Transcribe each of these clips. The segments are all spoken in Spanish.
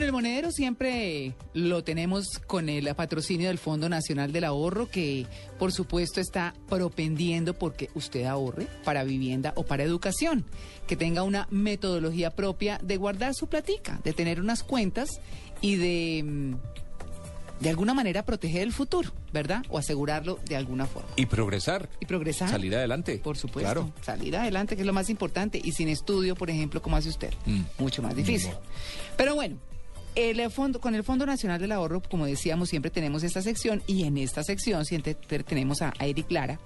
Bueno, el monedero siempre lo tenemos con el patrocinio del Fondo Nacional del Ahorro, que por supuesto está propendiendo porque usted ahorre para vivienda o para educación, que tenga una metodología propia de guardar su platica, de tener unas cuentas y de mm, de alguna manera proteger el futuro, ¿verdad? O asegurarlo de alguna forma. Y progresar. Y progresar. Salir adelante. Por supuesto. Claro. Salir adelante, que es lo más importante. Y sin estudio, por ejemplo, como hace usted. Mm. Mucho más difícil. Pero bueno, el fondo, con el Fondo Nacional del Ahorro, como decíamos, siempre tenemos esta sección. Y en esta sección siempre te- tenemos a, a Eric Lara,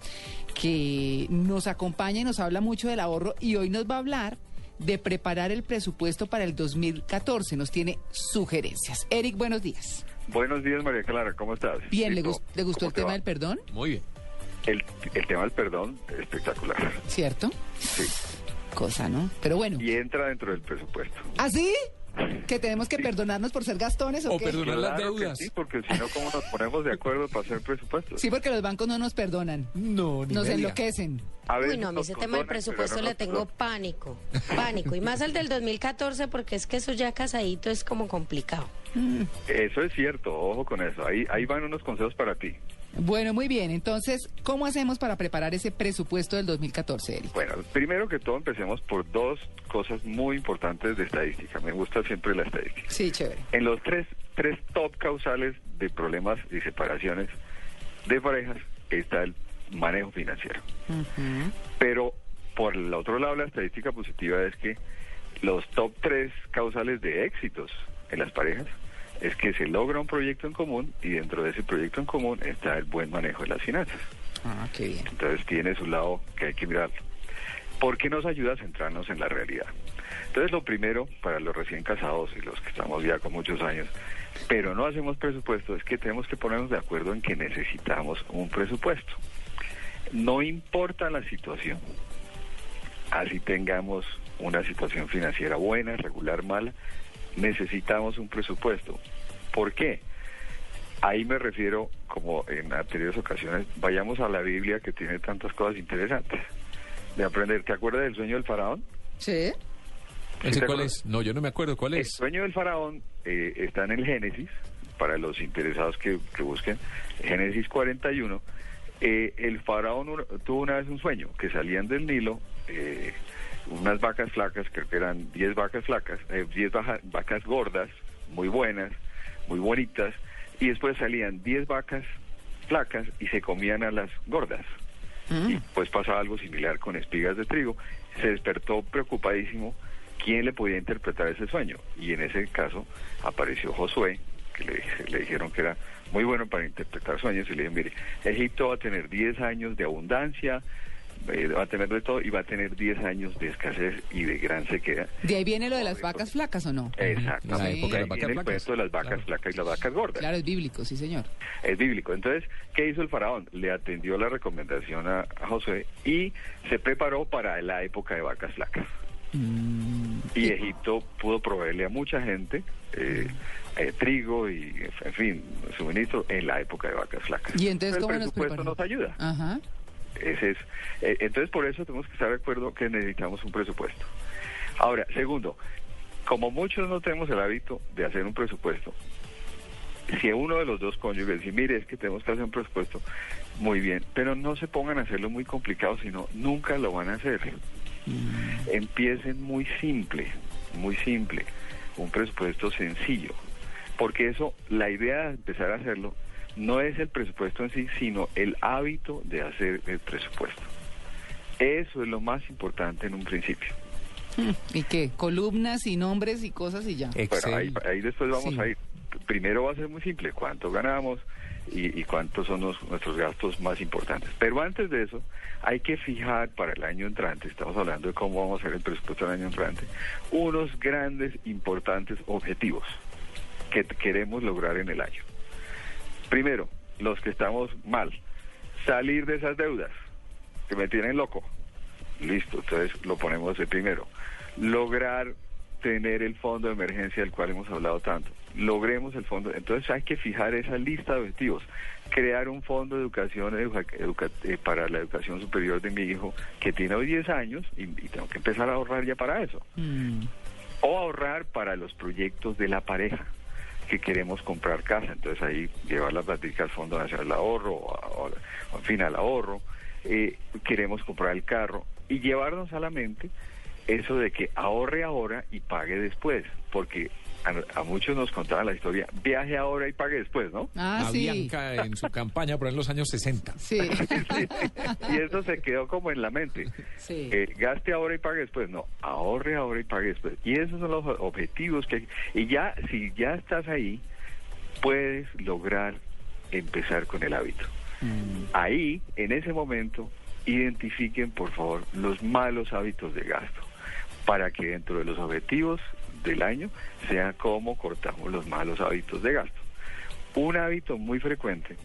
que nos acompaña y nos habla mucho del ahorro. Y hoy nos va a hablar de preparar el presupuesto para el 2014. Nos tiene sugerencias. Eric, buenos días. Buenos días, María Clara, ¿cómo estás? Bien, ¿le, ¿Listo? gus- ¿le gustó ¿Cómo el te tema va? del perdón? Muy bien. El, el tema del perdón, espectacular. ¿Cierto? Sí. Cosa, ¿no? Pero bueno. Y entra dentro del presupuesto. ¿Ah, sí? ¿Que tenemos que perdonarnos por ser gastones o, O qué? perdonar las Claro deudas. Sí, porque si no, ¿cómo nos ponemos de acuerdo para hacer presupuestos? Sí, porque los bancos no nos perdonan. No, ni Nos enloquecen. A Uy, no, a mí ese tema del presupuesto no le tengo pánico, pánico. Y más al del 2014 porque es que eso ya casadito es como complicado. Eso es cierto, ojo con eso. Ahí, ahí van unos consejos para ti. Bueno, muy bien. Entonces, ¿cómo hacemos para preparar ese presupuesto del 2014, Eric? Bueno, primero que todo empecemos por dos cosas muy importantes de estadística. Me gusta siempre la estadística. Sí, chévere. En los tres, tres top causales de problemas y separaciones de parejas está el manejo financiero. Pero por el otro lado, la estadística positiva es que los top tres causales de éxitos en las parejas es que se logra un proyecto en común y dentro de ese proyecto en común está el buen manejo de las finanzas. Ah, qué bien. Entonces tiene su lado que hay que mirarlo. Porque nos ayuda a centrarnos en la realidad. Entonces lo primero para los recién casados y los que estamos ya con muchos años, pero no hacemos presupuesto, es que tenemos que ponernos de acuerdo en que necesitamos un presupuesto. No importa la situación, así tengamos una situación financiera buena, regular, mala, necesitamos un presupuesto. ¿Por qué? Ahí me refiero, como en anteriores ocasiones, vayamos a la Biblia que tiene tantas cosas interesantes de aprender. ¿Te acuerdas del sueño del faraón? ¿Sí? ¿Ese ¿Sí te cuál acuerdas? es? No, yo no me acuerdo cuál El es. sueño del faraón eh, está en el Génesis, para los interesados que, que busquen, Génesis 41. Eh, el faraón tuvo una vez un sueño, que salían del Nilo eh, unas vacas flacas, creo que eran 10 vacas flacas, eh, 10 baja- vacas gordas, muy buenas, muy bonitas, y después salían 10 vacas flacas y se comían a las gordas. Y pues pasaba algo similar con espigas de trigo. Se despertó preocupadísimo quién le podía interpretar ese sueño. Y en ese caso apareció Josué, que le, le dijeron que era muy bueno para interpretar sueños. Y le dijeron, mire, Egipto va a tener 10 años de abundancia, eh, va a tener de todo y va a tener 10 años de escasez y de gran sequía. ¿De ahí viene lo de las vacas flacas o no? Exactamente. La época de Ahí las viene vacas el cuento de las vacas Claro. flacas y las vacas gordas. Claro, es bíblico, sí, señor. Es bíblico. Entonces, ¿qué hizo el faraón? Le atendió la recomendación a, a Josué y se preparó para la época de vacas flacas. Y Egipto pudo proveerle a mucha gente eh, eh, trigo y, en fin, suministro en la época de vacas flacas. ¿Y entonces el cómo nos presupuesto nos ayuda. Ajá. Ese es, eh, entonces, por eso tenemos que estar de acuerdo que necesitamos un presupuesto. Ahora, segundo, como muchos no tenemos el hábito de hacer un presupuesto, si uno de los dos cónyuges dice, mire, es que tenemos que hacer un presupuesto, muy bien, pero no se pongan a hacerlo muy complicado, sino nunca lo van a hacer. Empiecen muy simple, muy simple, un presupuesto sencillo, porque eso, la idea de empezar a hacerlo, no es el presupuesto en sí, sino el hábito de hacer el presupuesto. Eso es lo más importante en un principio. ¿Y qué? Columnas y nombres y cosas y ya. Bueno, ahí, después vamos Sí. a ir. primero va a ser muy simple, cuánto ganamos y, y cuántos son los- nuestros gastos más importantes. Pero antes de eso, hay que fijar para el año entrante, estamos hablando de cómo vamos a hacer el presupuesto del año entrante, unos grandes, importantes objetivos que queremos lograr en el año. Primero, los que estamos mal, salir de esas deudas que me tienen loco. Listo, entonces lo ponemos de primero. Lograr tener el fondo de emergencia del cual hemos hablado tanto. Logremos el fondo. Entonces hay que fijar esa lista de objetivos. Crear un fondo de educación educa- educa- eh, para la educación superior de mi hijo que tiene hoy 10 años y, y tengo que empezar a ahorrar ya para eso. Mm. O ahorrar para los proyectos de la pareja que queremos comprar casa. Entonces ahí llevar la plática al Fondo Nacional de Ahorro, o, en fin, al ahorro. Eh, queremos comprar el carro y llevarnos a la mente eso de que ahorre ahora y pague después, porque a, a muchos nos contaban la historia, viaje ahora y pague después, ¿no? Ah, a sí. Bianca en su campaña por ahí en los años 60. Sí. y eso se quedó como en la mente. Sí. Eh, gaste ahora y pague después. No, ahorre ahora y pague después. Y esos son los objetivos que... Y ya, si ya estás ahí, puedes lograr empezar con el hábito. Ahí, en ese momento, identifiquen, por favor, los malos hábitos de gasto, para que dentro de los objetivos del año sea cómo cortamos los malos hábitos de gasto. Un hábito muy frecuente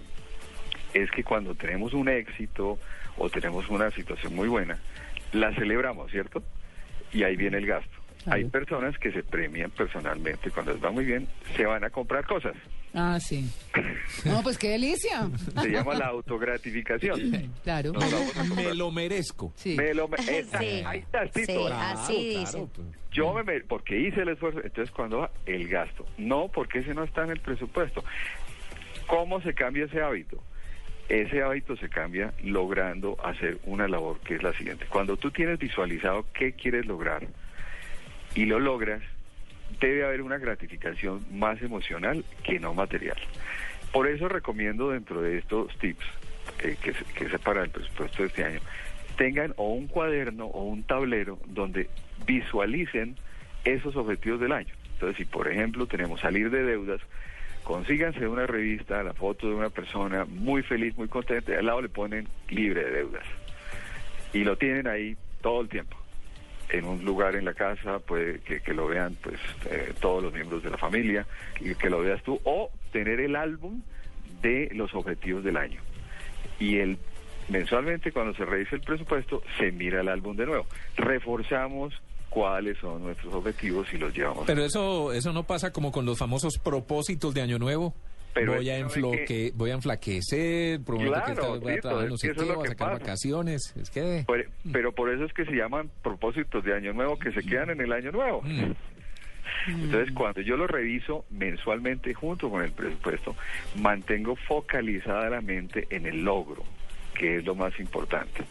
es que cuando tenemos un éxito o tenemos una situación muy buena, la celebramos, ¿cierto? Y ahí viene el gasto. Hay personas que se premian personalmente cuando les va muy bien, se van a comprar cosas. Ah, sí. No, pues qué delicia. Se llama la autogratificación. Claro. Nos vamos a comprar. Me lo merezco. Sí. Me lo me- esa- Sí. ahí está, Sí, Tito. así Claro, dicen. pues. Yo me, me- porque hice el esfuerzo, entonces cuando va el gasto, no porque ese no está en el presupuesto. ¿Cómo se cambia ese hábito? Ese hábito se cambia logrando hacer una labor que es la siguiente. Cuando tú tienes visualizado qué quieres lograr y lo logras, debe haber una gratificación más emocional que no material. Por eso recomiendo dentro de estos tips, eh, que, que es para el presupuesto de este año, tengan o un cuaderno o un tablero donde visualicen esos objetivos del año. Entonces, si por ejemplo tenemos salir de deudas, consíganse una revista, la foto de una persona muy feliz, muy contenta, y al lado le ponen libre de deudas. Y lo tienen ahí todo el tiempo en un lugar en la casa, puede que, que lo vean pues eh, todos los miembros de la familia y que lo veas tú, o tener el álbum de los objetivos del año. Y el mensualmente cuando se revise el presupuesto, se mira el álbum de nuevo. Reforzamos cuáles son nuestros objetivos y los llevamos. Pero eso, eso no pasa como con los famosos propósitos de Año Nuevo. Pero voy, a ¿sabe enfloque, qué? voy a enflaquecer, prometo que Claro, esta vez voy a trabajar no sé que qué, voy a que sacar pasa. vacaciones. Es que... Pero, pero por eso es que se llaman propósitos de año nuevo que se quedan en el año nuevo. Mm. Entonces, cuando yo lo reviso mensualmente junto con el presupuesto, mantengo focalizada la mente en el logro, que es lo más importante.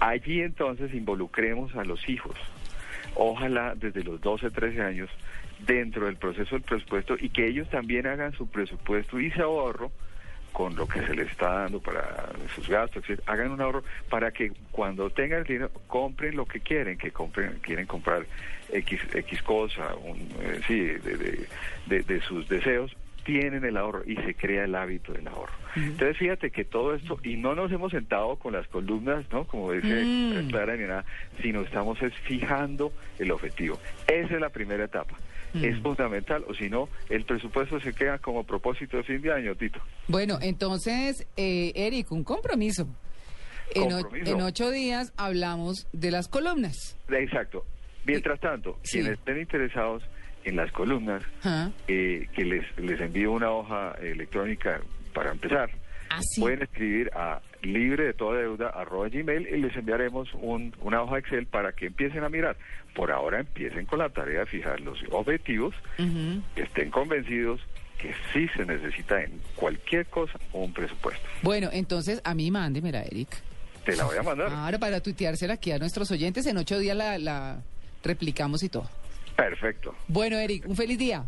Allí entonces involucremos a los hijos, ojalá desde los 12, 13 años, dentro del proceso del presupuesto y que ellos también hagan su presupuesto y se ahorro con lo que se les está dando para sus gastos, hagan un ahorro para que cuando tengan el dinero compren lo que quieren, que compren, quieren comprar X, X cosa, un, eh, sí, de, de- de- de sus deseos, tienen el ahorro y se crea el hábito del ahorro. Entonces fíjate que todo esto, y no nos hemos sentado con las columnas, ¿no? Como dice Mm. Clara ni nada, sino estamos es fijando el objetivo. Esa es la primera etapa. Es fundamental, o si no, el presupuesto se queda como propósito de fin de año, Tito. Bueno, entonces, eh, Eric, un compromiso. En, o- Compromiso. en ocho días hablamos de las columnas. Exacto. Mientras tanto, Sí. quienes estén interesados en las columnas, eh, que les, les envío una hoja electrónica para empezar, Pueden escribir a libre de toda deuda arroba gmail y les enviaremos un- una hoja Excel para que empiecen a mirar. Por ahora empiecen con la tarea de fijar los objetivos, que estén convencidos que sí se necesita en cualquier cosa un presupuesto. Bueno, entonces a mí mándemela, Eric. Te la voy a mandar. Ahora para tuiteársela aquí a nuestros oyentes, en ocho días la, la replicamos y todo. Perfecto. Bueno, Eric, un feliz día.